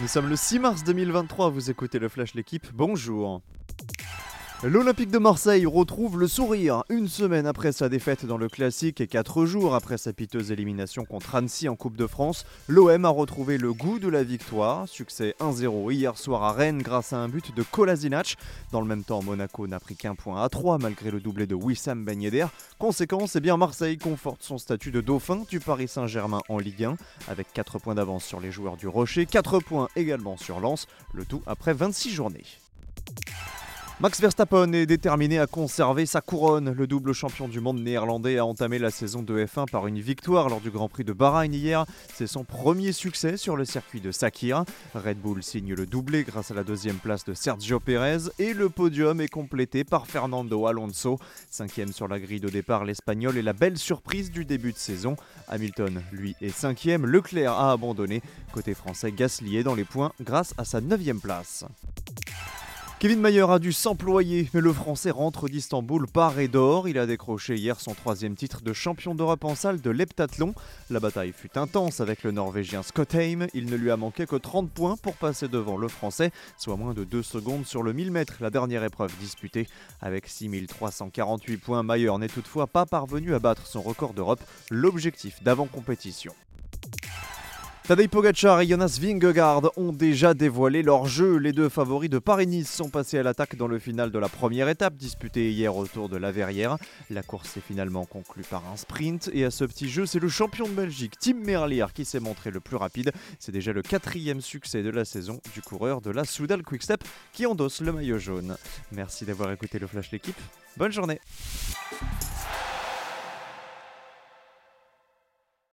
Nous sommes le 6 mars 2023, vous écoutez le Flash L'équipe, bonjour. L'Olympique de Marseille retrouve le sourire une semaine après sa défaite dans le classique et quatre jours après sa piteuse élimination contre Annecy en Coupe de France. L'OM a retrouvé le goût de la victoire. Succès 1-0 hier soir à Rennes grâce à un but de Kolasinac. Dans le même temps, Monaco n'a pris qu'un point à 3 malgré le doublé de Wissam Ben. Conséquence, eh bien Marseille conforte son statut de dauphin du Paris Saint-Germain en Ligue 1 avec 4 points d'avance sur les joueurs du Rocher, 4 points également sur Lens, le tout après 26 journées. Max Verstappen est déterminé à conserver sa couronne. Le double champion du monde néerlandais a entamé la saison de F1 par une victoire lors du Grand Prix de Bahreïn hier. C'est son premier succès sur le circuit de Sakir. Red Bull signe le doublé grâce à la deuxième place de Sergio Pérez et le podium est complété par Fernando Alonso. Cinquième sur la grille de départ, l'Espagnol est la belle surprise du début de saison. Hamilton, lui, est cinquième. Leclerc a abandonné. Côté français, Gasly dans les points grâce à sa neuvième place. Kevin Mayer a dû s'employer, mais le Français rentre d'Istanbul par et d'or. Il a décroché hier son troisième titre de champion d'Europe en salle de l'heptathlon. La bataille fut intense avec le Norvégien Scott Heim. Il ne lui a manqué que 30 points pour passer devant le Français, soit moins de 2 secondes sur le 1000 mètres, la dernière épreuve disputée. Avec 6348 points, Mayer n'est toutefois pas parvenu à battre son record d'Europe, l'objectif d'avant-compétition. Tadej Pogacar et Jonas Vingegaard ont déjà dévoilé leur jeu. Les deux favoris de Paris-Nice sont passés à l'attaque dans le final de la première étape disputée hier autour de la Verrière. La course s'est finalement conclue par un sprint et à ce petit jeu, c'est le champion de Belgique, Tim Merlier, qui s'est montré le plus rapide. C'est déjà le quatrième succès de la saison du coureur de la Soudal Quickstep qui endosse le maillot jaune. Merci d'avoir écouté le Flash l'équipe. Bonne journée